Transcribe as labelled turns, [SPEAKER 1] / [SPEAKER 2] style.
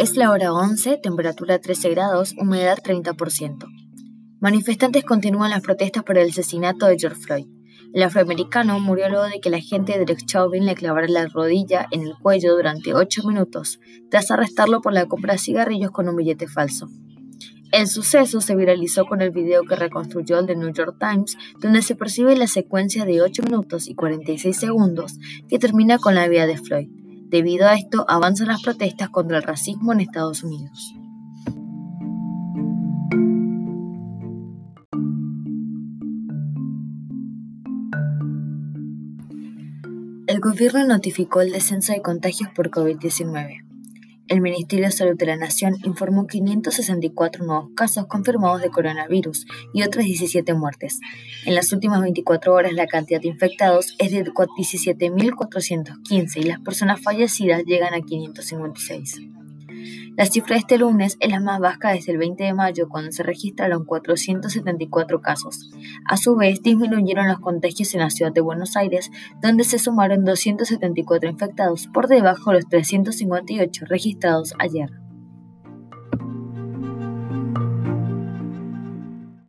[SPEAKER 1] Es la hora 11, temperatura 13 grados, humedad 30%. Manifestantes continúan las protestas por el asesinato de George Floyd. El afroamericano murió luego de que la agente Derek Chauvin le clavara la rodilla en el cuello durante 8 minutos, tras arrestarlo por la compra de cigarrillos con un billete falso. El suceso se viralizó con el video que reconstruyó el The New York Times, donde se percibe la secuencia de 8 minutos y 46 segundos que termina con la vida de Floyd. Debido a esto, avanzan las protestas contra el racismo en Estados Unidos. El gobierno notificó el descenso de contagios por COVID-19. El Ministerio de Salud de la Nación informó 564 nuevos casos confirmados de coronavirus y otras 17 muertes. En las últimas 24 horas la cantidad de infectados es de 17.415 y las personas fallecidas llegan a 556. La cifra de este lunes es la más baja desde el 20 de mayo, cuando se registraron 474 casos. A su vez, disminuyeron los contagios en la ciudad de Buenos Aires, donde se sumaron 274 infectados, por debajo de los 358 registrados ayer.